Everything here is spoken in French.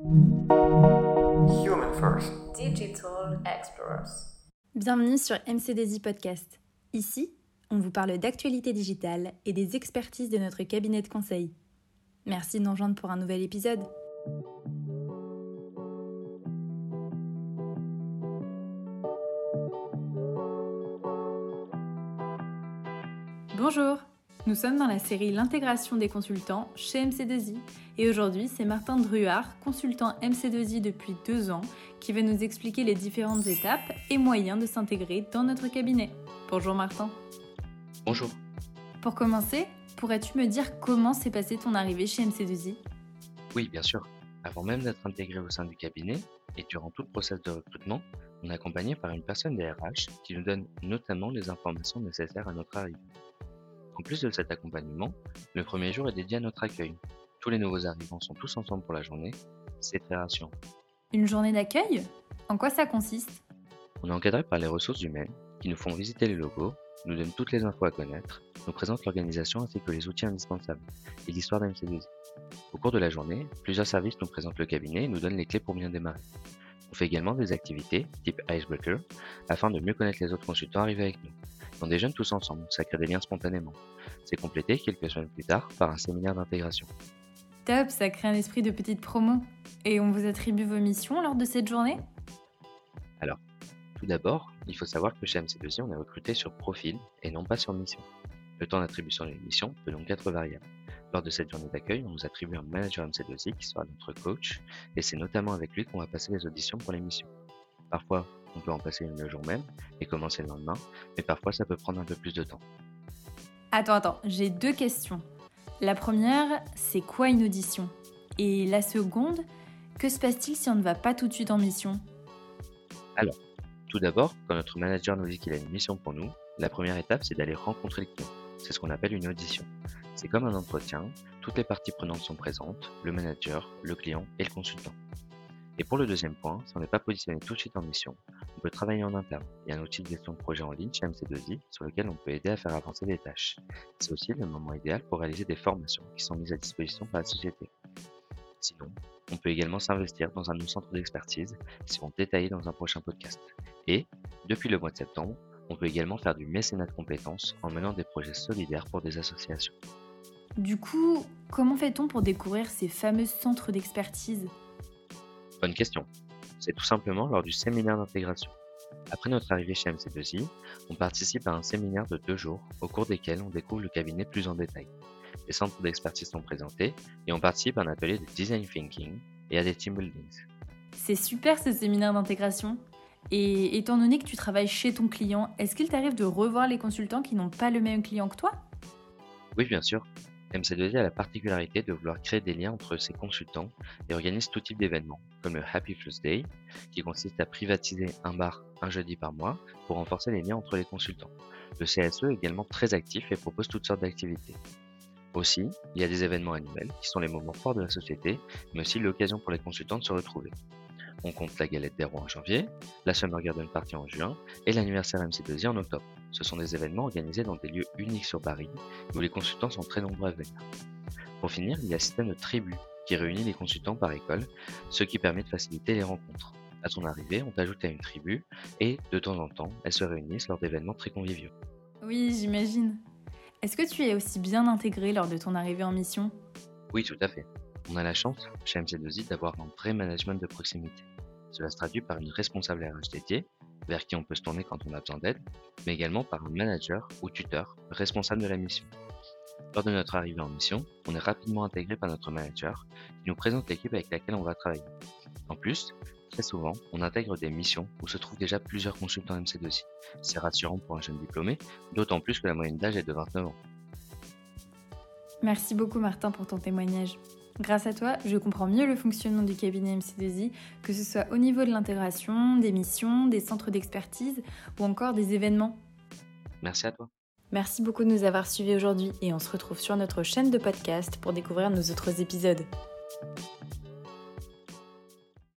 Human First. Digital Explorers. Bienvenue sur MCDZ Podcast. Ici, on vous parle d'actualité digitale et des expertises de notre cabinet de conseil. Merci de nous rejoindre pour un nouvel épisode. Bonjour, nous sommes dans la série L'intégration des consultants chez MC2I et aujourd'hui c'est Martin Druard, consultant MC2I depuis deux ans, qui va nous expliquer les différentes étapes et moyens de s'intégrer dans notre cabinet. Bonjour Martin. Bonjour. Pour commencer, pourrais-tu me dire comment s'est passée ton arrivée chez MC2I Oui, bien sûr. Avant même d'être intégré au sein du cabinet et durant tout le process de recrutement, on est accompagné par une personne des RH qui nous donne notamment les informations nécessaires à notre arrivée. En plus de cet accompagnement, le premier jour est dédié à notre accueil. Tous les nouveaux arrivants sont tous ensemble pour la journée. C'est très rassurant. Une journée d'accueil? En quoi ça consiste? On est encadré par les ressources humaines qui nous font visiter les logos, nous donnent toutes les infos à connaître, nous présentent l'organisation ainsi que les outils indispensables et l'histoire d'MC2I. Au cours de la journée, plusieurs services nous présentent le cabinet et nous donnent les clés pour bien démarrer. On fait également des activités, type Icebreaker, afin de mieux connaître les autres consultants arrivés avec nous. On déjeune tous ensemble, ça crée des liens spontanément. C'est complété quelques semaines plus tard par un séminaire d'intégration. Top, ça crée un esprit de petite promo. Et on vous attribue vos missions lors de cette journée? Alors, tout d'abord, il faut savoir que chez MC2I, on est recruté sur profil et non pas sur mission. Le temps d'attribution d'une mission peut donc être variable. Lors de cette journée d'accueil, on nous attribue un manager MC2I qui sera notre coach, et c'est notamment avec lui qu'on va passer les auditions pour les missions. Parfois, on peut en passer une le jour même et commencer le lendemain, mais parfois ça peut prendre un peu plus de temps. Attends, attends, j'ai deux questions. La première, c'est quoi une audition? Et la seconde, que se passe-t-il si on ne va pas tout de suite en mission? Alors, tout d'abord, quand notre manager nous dit qu'il a une mission pour nous, la première étape c'est d'aller rencontrer le client. C'est ce qu'on appelle une audition. C'est comme un entretien, toutes les parties prenantes sont présentes, le manager, le client et le consultant. Et pour le deuxième point, si on n'est pas positionné tout de suite en mission, on peut travailler en interne. Il y a un outil de gestion de projet en ligne chez MC2I sur lequel on peut aider à faire avancer des tâches. C'est aussi le moment idéal pour réaliser des formations qui sont mises à disposition par la société. Sinon, on peut également s'investir dans un nos centres d'expertise qui seront détaillés dans un prochain podcast. Et, depuis le mois de septembre, on peut également faire du mécénat de compétences en menant des projets solidaires pour des associations. Du coup, comment fait-on pour découvrir ces fameux centres d'expertise? Bonne question. C'est tout simplement lors du séminaire d'intégration. Après notre arrivée chez MC2I, on participe à un séminaire de deux jours au cours desquels on découvre le cabinet plus en détail. Les centres d'expertise sont présentés et on participe à un atelier de design thinking et à des team buildings. C'est super ce séminaire d'intégration. Et étant donné que tu travailles chez ton client, est-ce qu'il t'arrive de revoir les consultants qui n'ont pas le même client que toi? Oui, bien sûr. MC2I a la particularité de vouloir créer des liens entre ses consultants et organise tout type d'événements, comme le Happy First Day, qui consiste à privatiser un bar un jeudi par mois pour renforcer les liens entre les consultants. Le CSE est également très actif et propose toutes sortes d'activités. Aussi, il y a des événements annuels qui sont les moments forts de la société, mais aussi l'occasion pour les consultants de se retrouver. On compte la galette des rois en janvier, la Summer Garden Party en juin et l'anniversaire MC2I en octobre. Ce sont des événements organisés dans des lieux uniques sur Paris où les consultants sont très nombreux à venir. Pour finir, il y a un système de tribu qui réunit les consultants par école, ce qui permet de faciliter les rencontres. À son arrivée, on t'ajoute à une tribu et, de temps en temps, elles se réunissent lors d'événements très conviviaux. Oui, j'imagine. Est-ce que tu es aussi bien intégré lors de ton arrivée en mission? Oui, tout à fait. On a la chance, chez MC2I, d'avoir un vrai management de proximité. Cela se traduit par une responsable RH dédiée, vers qui on peut se tourner quand on a besoin d'aide, mais également par un manager ou tuteur responsable de la mission. Lors de notre arrivée en mission, on est rapidement intégré par notre manager qui nous présente l'équipe avec laquelle on va travailler. En plus, très souvent, on intègre des missions où se trouvent déjà plusieurs consultants MC2I. C'est rassurant pour un jeune diplômé, d'autant plus que la moyenne d'âge est de 29 ans. Merci beaucoup Martin pour ton témoignage. Grâce à toi, je comprends mieux le fonctionnement du cabinet MC2I, que ce soit au niveau de l'intégration, des missions, des centres d'expertise ou encore des événements. Merci à toi. Merci beaucoup de nous avoir suivis aujourd'hui et on se retrouve sur notre chaîne de podcast pour découvrir nos autres épisodes.